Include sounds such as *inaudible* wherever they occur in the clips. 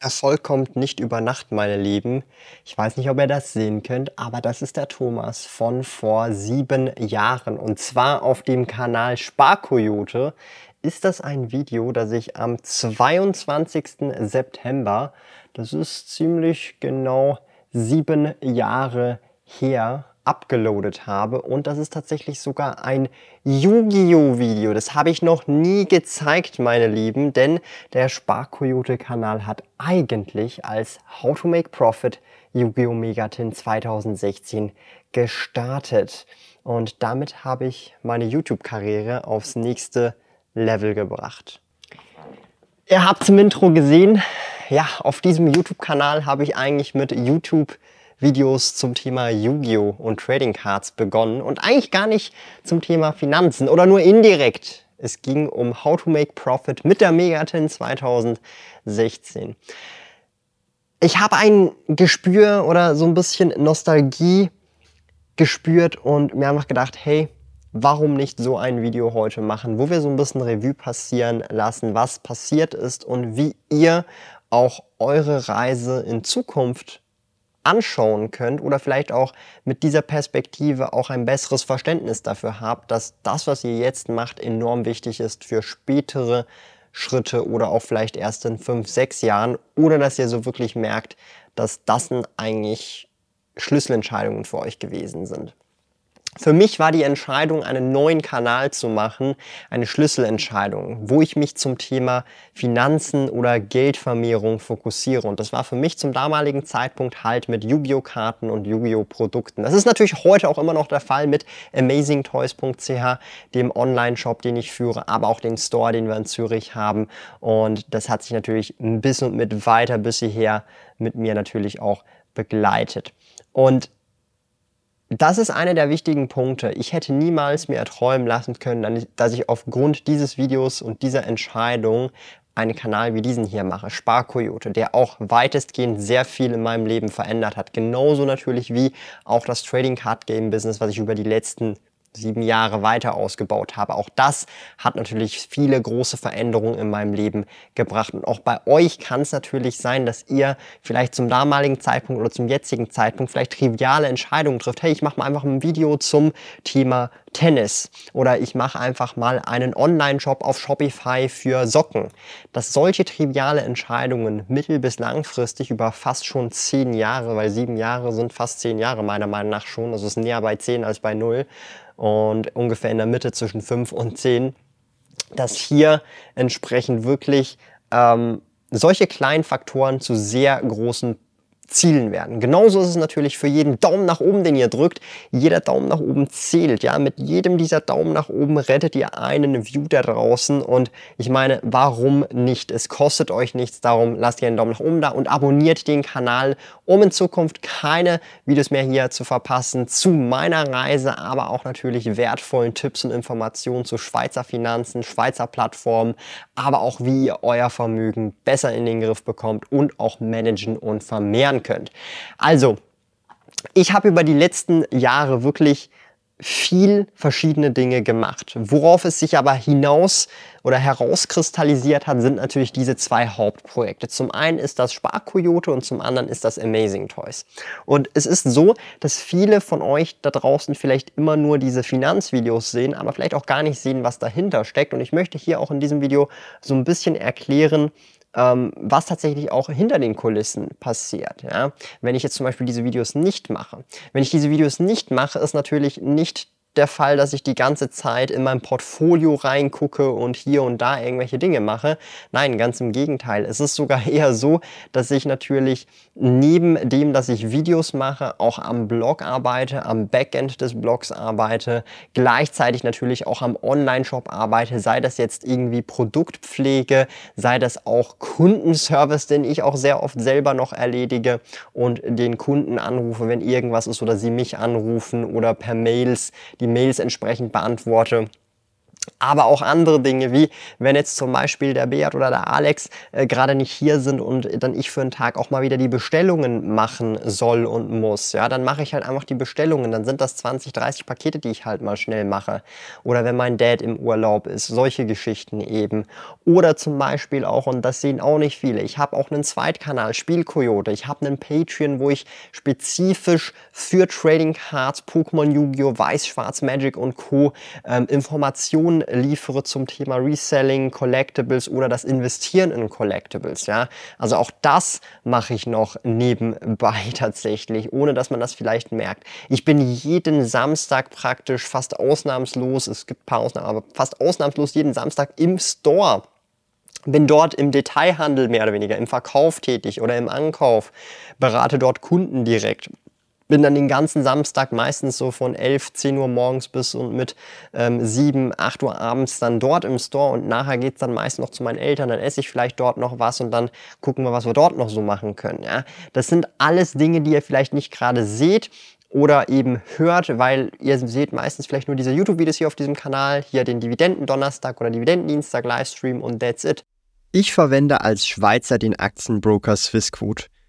Erfolg kommt nicht über Nacht, meine Lieben. Ich weiß nicht, ob ihr das sehen könnt, aber das ist der Thomas von vor sieben Jahren. Und zwar auf dem Kanal Sparkoyote ist das ein Video, das ich am 22. September, das ist ziemlich genau sieben Jahre her, abgeloadet habe. Und das ist tatsächlich sogar ein Yu-Gi-Oh! Video. Das habe ich noch nie gezeigt, meine Lieben, denn der Sparkoyote-Kanal hat eigentlich als How to Make Profit Yu-Gi-Oh! Megatin 2016 gestartet. Und damit habe ich meine YouTube-Karriere aufs nächste Level gebracht. Ihr habt es im Intro gesehen. Ja, auf diesem YouTube-Kanal habe ich eigentlich mit YouTube Videos zum Thema Yu-Gi-Oh! und Trading Cards begonnen und eigentlich gar nicht zum Thema Finanzen oder nur indirekt. Es ging um How to Make Profit mit der Megatin 2016. Ich habe ein Gespür oder so ein bisschen Nostalgie gespürt und mir einfach gedacht, hey, warum nicht so ein Video heute machen, wo wir so ein bisschen Revue passieren lassen, was passiert ist und wie ihr auch eure Reise in Zukunft anschauen könnt oder vielleicht auch mit dieser Perspektive auch ein besseres Verständnis dafür habt, dass das, was ihr jetzt macht, enorm wichtig ist für spätere Schritte oder auch vielleicht erst in fünf, sechs Jahren oder dass ihr so wirklich merkt, dass das eigentlich Schlüsselentscheidungen für euch gewesen sind. Für mich war die Entscheidung, einen neuen Kanal zu machen, eine Schlüsselentscheidung, wo ich mich zum Thema Finanzen oder Geldvermehrung fokussiere. Und das war für mich zum damaligen Zeitpunkt halt mit Yu-Gi-Oh! Karten und Yu-Gi-Oh! Produkten. Das ist natürlich heute auch immer noch der Fall mit amazingtoys.ch, dem Online-Shop, den ich führe, aber auch den Store, den wir in Zürich haben. Und das hat sich natürlich ein bisschen mit weiter bis hierher mit mir natürlich auch begleitet. Und das ist einer der wichtigen Punkte. Ich hätte niemals mir erträumen lassen können, dass ich aufgrund dieses Videos und dieser Entscheidung einen Kanal wie diesen hier mache, Sparkoyote, der auch weitestgehend sehr viel in meinem Leben verändert hat. Genauso natürlich wie auch das Trading Card Game Business, was ich über die letzten sieben Jahre weiter ausgebaut habe. Auch das hat natürlich viele große Veränderungen in meinem Leben gebracht. Und auch bei euch kann es natürlich sein, dass ihr vielleicht zum damaligen Zeitpunkt oder zum jetzigen Zeitpunkt vielleicht triviale Entscheidungen trifft. Hey, ich mache mal einfach ein Video zum Thema Tennis oder ich mache einfach mal einen Online-Shop auf Shopify für Socken. Dass solche triviale Entscheidungen mittel- bis langfristig über fast schon zehn Jahre, weil sieben Jahre sind fast zehn Jahre meiner Meinung nach schon, also es ist näher bei zehn als bei null, und ungefähr in der Mitte zwischen 5 und 10, dass hier entsprechend wirklich ähm, solche kleinen Faktoren zu sehr großen zielen werden. Genauso ist es natürlich für jeden Daumen nach oben, den ihr drückt. Jeder Daumen nach oben zählt. Ja, mit jedem dieser Daumen nach oben rettet ihr einen View da draußen. Und ich meine, warum nicht? Es kostet euch nichts. Darum lasst ihr einen Daumen nach oben da und abonniert den Kanal, um in Zukunft keine Videos mehr hier zu verpassen zu meiner Reise, aber auch natürlich wertvollen Tipps und Informationen zu Schweizer Finanzen, Schweizer Plattformen, aber auch wie ihr euer Vermögen besser in den Griff bekommt und auch managen und vermehren lernen könnt. Also, ich habe über die letzten Jahre wirklich viel verschiedene Dinge gemacht. Worauf es sich aber hinaus oder herauskristallisiert hat, sind natürlich diese zwei Hauptprojekte. Zum einen ist das Sparkoyote und zum anderen ist das Amazing Toys. Und es ist so, dass viele von euch da draußen vielleicht immer nur diese Finanzvideos sehen, aber vielleicht auch gar nicht sehen, was dahinter steckt. Und ich möchte hier auch in diesem Video so ein bisschen erklären, ähm, was tatsächlich auch hinter den Kulissen passiert. Ja? Wenn ich jetzt zum Beispiel diese Videos nicht mache. Wenn ich diese Videos nicht mache, ist natürlich nicht der Fall, dass ich die ganze Zeit in mein Portfolio reingucke und hier und da irgendwelche Dinge mache. Nein, ganz im Gegenteil. Es ist sogar *laughs* eher so, dass ich natürlich neben dem, dass ich Videos mache, auch am Blog arbeite, am Backend des Blogs arbeite, gleichzeitig natürlich auch am Online-Shop arbeite, sei das jetzt irgendwie Produktpflege, sei das auch Kundenservice, den ich auch sehr oft selber noch erledige und den Kunden anrufe, wenn irgendwas ist oder sie mich anrufen oder per Mails die Mails entsprechend beantworte aber auch andere Dinge, wie wenn jetzt zum Beispiel der Beat oder der Alex äh, gerade nicht hier sind und dann ich für einen Tag auch mal wieder die Bestellungen machen soll und muss, ja, dann mache ich halt einfach die Bestellungen. Dann sind das 20, 30 Pakete, die ich halt mal schnell mache. Oder wenn mein Dad im Urlaub ist, solche Geschichten eben. Oder zum Beispiel auch, und das sehen auch nicht viele, ich habe auch einen Zweitkanal, Spielkoyote. Ich habe einen Patreon, wo ich spezifisch für Trading Cards, Pokémon Yu-Gi-Oh!, Weiß, Schwarz, Magic und Co. Ähm, Informationen liefere zum Thema Reselling, Collectibles oder das Investieren in Collectibles. Ja? Also auch das mache ich noch nebenbei *laughs* tatsächlich, ohne dass man das vielleicht merkt. Ich bin jeden Samstag praktisch fast ausnahmslos, es gibt ein paar Ausnahmen, aber fast ausnahmslos jeden Samstag im Store bin dort im Detailhandel mehr oder weniger, im Verkauf tätig oder im Ankauf, berate dort Kunden direkt bin dann den ganzen Samstag meistens so von 11, 10 Uhr morgens bis und mit ähm, 7, 8 Uhr abends dann dort im Store und nachher geht es dann meist noch zu meinen Eltern, dann esse ich vielleicht dort noch was und dann gucken wir, was wir dort noch so machen können. Ja? Das sind alles Dinge, die ihr vielleicht nicht gerade seht oder eben hört, weil ihr seht meistens vielleicht nur diese YouTube-Videos hier auf diesem Kanal, hier den Dividenden-Donnerstag oder Dividendendienstag Livestream und that's it. Ich verwende als Schweizer den Aktienbroker Swissquote.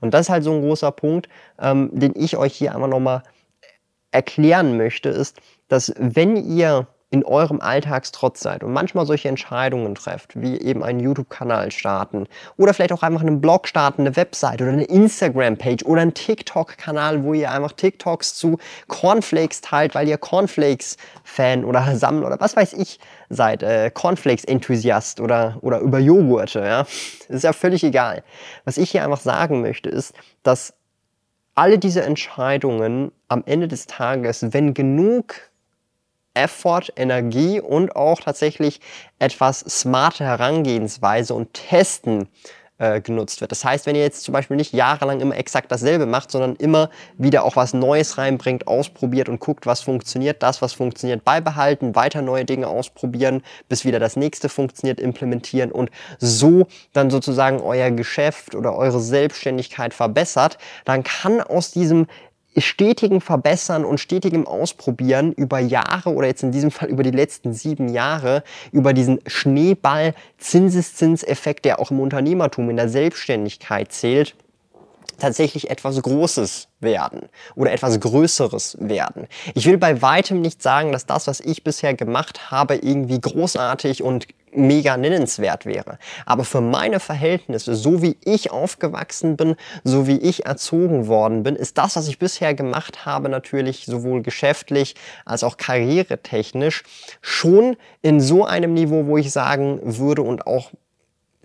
Und das ist halt so ein großer Punkt, ähm, den ich euch hier einmal nochmal erklären möchte, ist, dass wenn ihr in eurem Alltagstrotz seid und manchmal solche Entscheidungen trefft, wie eben einen YouTube-Kanal starten oder vielleicht auch einfach einen Blog starten, eine Website oder eine Instagram-Page oder einen TikTok-Kanal, wo ihr einfach TikToks zu Cornflakes teilt, weil ihr Cornflakes-Fan oder *laughs* Sammler oder was weiß ich seid, äh, Cornflakes-Enthusiast oder, oder über Joghurte, ja, das ist ja völlig egal. Was ich hier einfach sagen möchte, ist, dass alle diese Entscheidungen am Ende des Tages, wenn genug Effort, Energie und auch tatsächlich etwas smarte Herangehensweise und Testen äh, genutzt wird. Das heißt, wenn ihr jetzt zum Beispiel nicht jahrelang immer exakt dasselbe macht, sondern immer wieder auch was Neues reinbringt, ausprobiert und guckt, was funktioniert, das, was funktioniert, beibehalten, weiter neue Dinge ausprobieren, bis wieder das nächste funktioniert, implementieren und so dann sozusagen euer Geschäft oder eure Selbstständigkeit verbessert, dann kann aus diesem stetigen Verbessern und stetigem Ausprobieren über Jahre oder jetzt in diesem Fall über die letzten sieben Jahre, über diesen Schneeball-Zinseszinseffekt, der auch im Unternehmertum, in der Selbstständigkeit zählt, tatsächlich etwas Großes werden oder etwas Größeres werden. Ich will bei weitem nicht sagen, dass das, was ich bisher gemacht habe, irgendwie großartig und mega nennenswert wäre. Aber für meine Verhältnisse, so wie ich aufgewachsen bin, so wie ich erzogen worden bin, ist das, was ich bisher gemacht habe, natürlich sowohl geschäftlich als auch karrieretechnisch schon in so einem Niveau, wo ich sagen würde und auch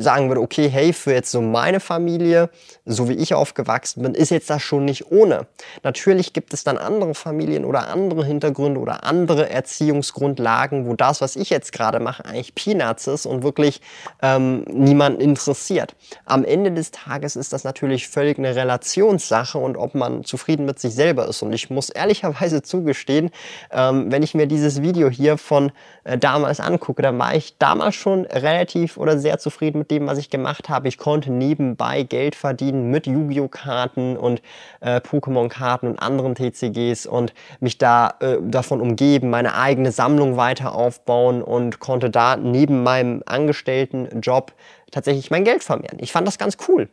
sagen würde, okay, hey, für jetzt so meine Familie, so wie ich aufgewachsen bin, ist jetzt das schon nicht ohne. Natürlich gibt es dann andere Familien oder andere Hintergründe oder andere Erziehungsgrundlagen, wo das, was ich jetzt gerade mache, eigentlich Peanuts ist und wirklich ähm, niemanden interessiert. Am Ende des Tages ist das natürlich völlig eine Relationssache und ob man zufrieden mit sich selber ist. Und ich muss ehrlicherweise *laughs* zugestehen, ähm, wenn ich mir dieses Video hier von äh, damals angucke, dann war ich damals schon relativ oder sehr zufrieden mit dem, was ich gemacht habe. Ich konnte nebenbei Geld verdienen mit Yu-Gi-Oh! Karten und äh, Pokémon-Karten und anderen TCGs und mich da äh, davon umgeben, meine eigene Sammlung weiter aufbauen und konnte da neben meinem Angestelltenjob tatsächlich mein Geld vermehren. Ich fand das ganz cool.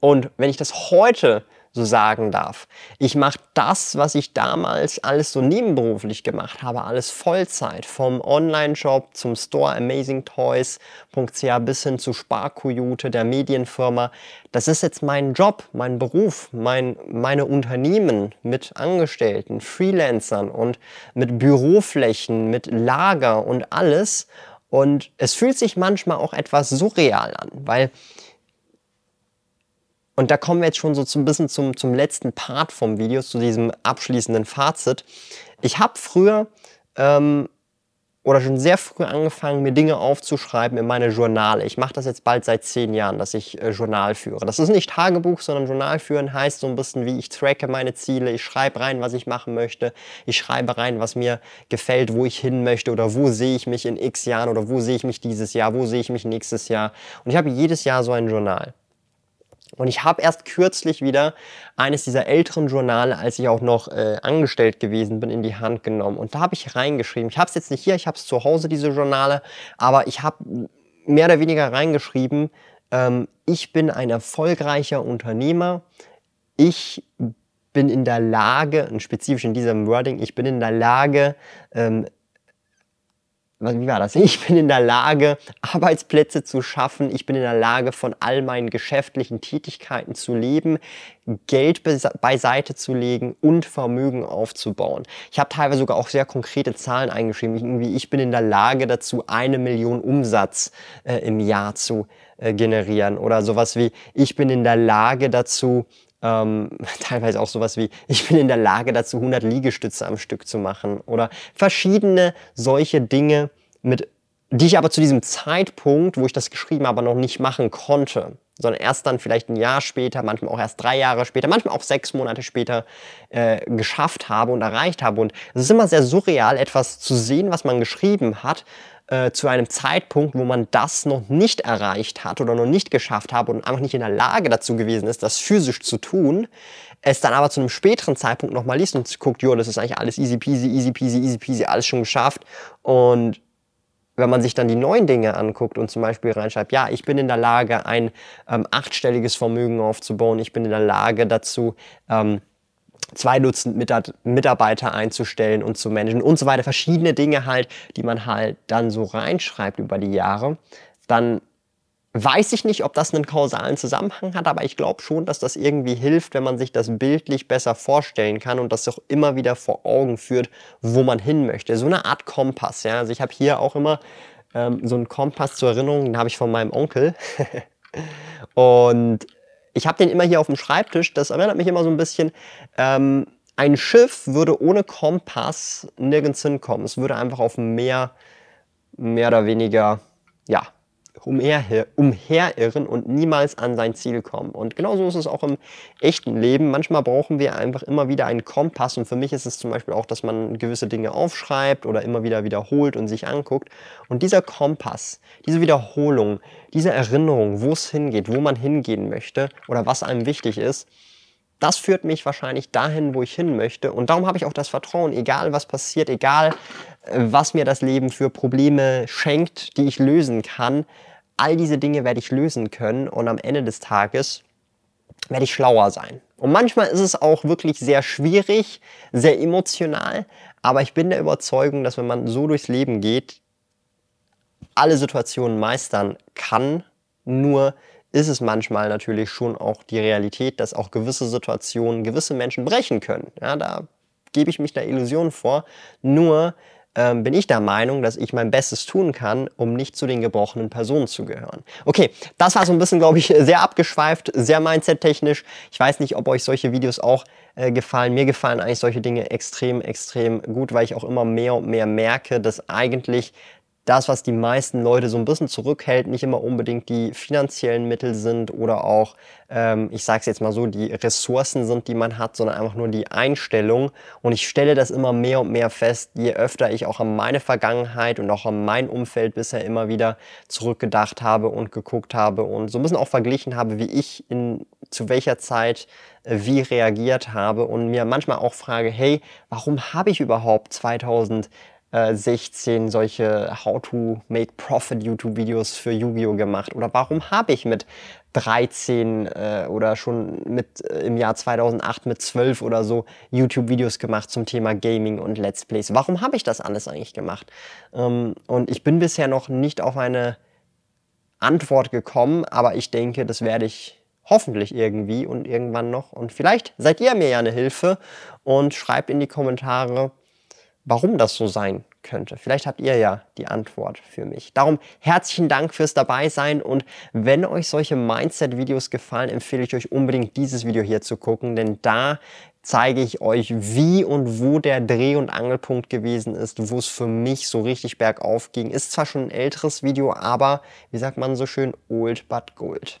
Und wenn ich das heute so sagen darf. Ich mache das, was ich damals alles so nebenberuflich gemacht habe, alles Vollzeit. Vom Online-Shop zum Store amazingtoys.ch bis hin zu Sparkoyote, der Medienfirma. Das ist jetzt mein Job, mein Beruf, mein, meine Unternehmen mit Angestellten, Freelancern und mit Büroflächen, mit Lager und alles. Und es fühlt sich manchmal auch etwas surreal an, weil und da kommen wir jetzt schon so ein bisschen zum, zum letzten Part vom Video, zu diesem abschließenden Fazit. Ich habe früher ähm, oder schon sehr früh angefangen, mir Dinge aufzuschreiben in meine Journale. Ich mache das jetzt bald seit zehn Jahren, dass ich äh, Journal führe. Das ist nicht Tagebuch, sondern Journal führen heißt so ein bisschen, wie ich tracke meine Ziele. Ich schreibe rein, was ich machen möchte. Ich schreibe rein, was mir gefällt, wo ich hin möchte oder wo sehe ich mich in x Jahren oder wo sehe ich mich dieses Jahr, wo sehe ich mich nächstes Jahr. Und ich habe jedes Jahr so ein Journal. Und ich habe erst kürzlich wieder eines dieser älteren Journale, als ich auch noch äh, angestellt gewesen bin, in die Hand genommen. Und da habe ich reingeschrieben. Ich habe es jetzt nicht hier, ich habe es zu Hause, diese Journale, aber ich habe mehr oder weniger reingeschrieben, ähm, ich bin ein erfolgreicher Unternehmer. Ich bin in der Lage, und spezifisch in diesem Wording, ich bin in der Lage, ähm, wie war das? Ich bin in der Lage, Arbeitsplätze zu schaffen. Ich bin in der Lage, von all meinen geschäftlichen Tätigkeiten zu leben, Geld beiseite zu legen und Vermögen aufzubauen. Ich habe teilweise sogar auch sehr konkrete Zahlen eingeschrieben, irgendwie ich bin in der Lage dazu, eine Million Umsatz äh, im Jahr zu äh, generieren oder sowas wie ich bin in der Lage dazu, ähm, *laughs* teilweise auch sowas wie, ich bin in der Lage dazu, 100 Liegestütze am Stück zu machen oder verschiedene solche Dinge, mit, die ich aber zu diesem Zeitpunkt, wo ich das geschrieben habe, noch nicht machen konnte, sondern erst dann vielleicht ein Jahr später, manchmal auch erst drei Jahre später, manchmal auch sechs Monate später äh, geschafft habe und erreicht habe. Und es ist immer sehr surreal, etwas zu sehen, was man geschrieben hat, äh, zu einem Zeitpunkt, wo man das noch nicht erreicht hat oder noch nicht geschafft hat und einfach nicht in der Lage dazu gewesen ist, das physisch zu tun, es dann aber zu einem späteren Zeitpunkt nochmal liest und guckt, jo, das ist eigentlich alles easy peasy, easy peasy, easy peasy, alles schon geschafft. Und wenn man sich dann die neuen Dinge anguckt und zum Beispiel reinschreibt, ja, ich bin in der Lage, ein ähm, achtstelliges Vermögen aufzubauen, ich bin in der Lage dazu, ähm, zwei Dutzend Mitarbeiter einzustellen und zu managen und so weiter. Verschiedene Dinge halt, die man halt dann so reinschreibt über die Jahre. Dann weiß ich nicht, ob das einen kausalen Zusammenhang hat, aber ich glaube schon, dass das irgendwie hilft, wenn man sich das bildlich besser vorstellen kann und das auch immer wieder vor Augen führt, wo man hin möchte. So eine Art Kompass. Ja? Also ich habe hier auch immer ähm, so einen Kompass zur Erinnerung, den habe ich von meinem Onkel. *laughs* und ich habe den immer hier auf dem Schreibtisch. Das erinnert mich immer so ein bisschen. Ähm, ein Schiff würde ohne Kompass nirgends hinkommen. Es würde einfach auf dem Meer mehr oder weniger, ja, umher, umherirren und niemals an sein Ziel kommen. Und genauso ist es auch im echten Leben. Manchmal brauchen wir einfach immer wieder einen Kompass. Und für mich ist es zum Beispiel auch, dass man gewisse Dinge aufschreibt oder immer wieder wiederholt und sich anguckt. Und dieser Kompass, diese Wiederholung, diese Erinnerung, wo es hingeht, wo man hingehen möchte oder was einem wichtig ist, das führt mich wahrscheinlich dahin, wo ich hin möchte. Und darum habe ich auch das Vertrauen, egal was passiert, egal äh, was mir das Leben für Probleme schenkt, die ich lösen kann, all diese Dinge werde ich lösen können und am Ende des Tages werde ich schlauer sein. Und manchmal ist es auch wirklich sehr schwierig, sehr emotional, aber ich bin der Überzeugung, dass wenn man so durchs Leben geht, alle Situationen meistern kann, nur ist es manchmal natürlich schon auch die Realität, dass auch gewisse Situationen gewisse Menschen brechen können. Ja, da gebe ich mich der Illusion vor. Nur ähm, bin ich der Meinung, dass ich mein Bestes tun kann, um nicht zu den gebrochenen Personen zu gehören. Okay, das war so ein bisschen, glaube ich, sehr abgeschweift, sehr mindset-technisch. Ich weiß nicht, ob euch solche Videos auch äh, gefallen. Mir gefallen eigentlich solche Dinge extrem, extrem gut, weil ich auch immer mehr und mehr merke, dass eigentlich das, was die meisten Leute so ein bisschen zurückhält, nicht immer unbedingt die finanziellen Mittel sind oder auch, ähm, ich sage es jetzt mal so, die Ressourcen sind, die man hat, sondern einfach nur die Einstellung. Und ich stelle das immer mehr und mehr fest, je öfter ich auch an meine Vergangenheit und auch an mein Umfeld bisher immer wieder zurückgedacht habe und geguckt habe und so ein bisschen auch verglichen habe, wie ich in zu welcher Zeit äh, wie reagiert habe und mir manchmal auch frage, hey, warum habe ich überhaupt 2000 äh, 16 solche How to Make Profit YouTube-Videos für Yu-Gi-Oh! gemacht? Oder warum habe ich mit 13 äh, oder schon mit äh, im Jahr 2008 mit 12 oder so YouTube-Videos gemacht zum Thema Gaming und Let's Plays? Warum habe ich das alles eigentlich gemacht? Ähm, und ich bin bisher noch nicht auf eine Antwort gekommen, aber ich denke, das werde ich hoffentlich irgendwie und irgendwann noch. Und vielleicht seid ihr mir ja eine Hilfe und schreibt in die Kommentare, warum das so sein könnte. Vielleicht habt ihr ja die Antwort für mich. Darum herzlichen Dank fürs Dabeisein und wenn euch solche Mindset-Videos gefallen, empfehle ich euch unbedingt dieses Video hier zu gucken, denn da zeige ich euch, wie und wo der Dreh- und Angelpunkt gewesen ist, wo es für mich so richtig bergauf ging. Ist zwar schon ein älteres Video, aber wie sagt man so schön, old but gold.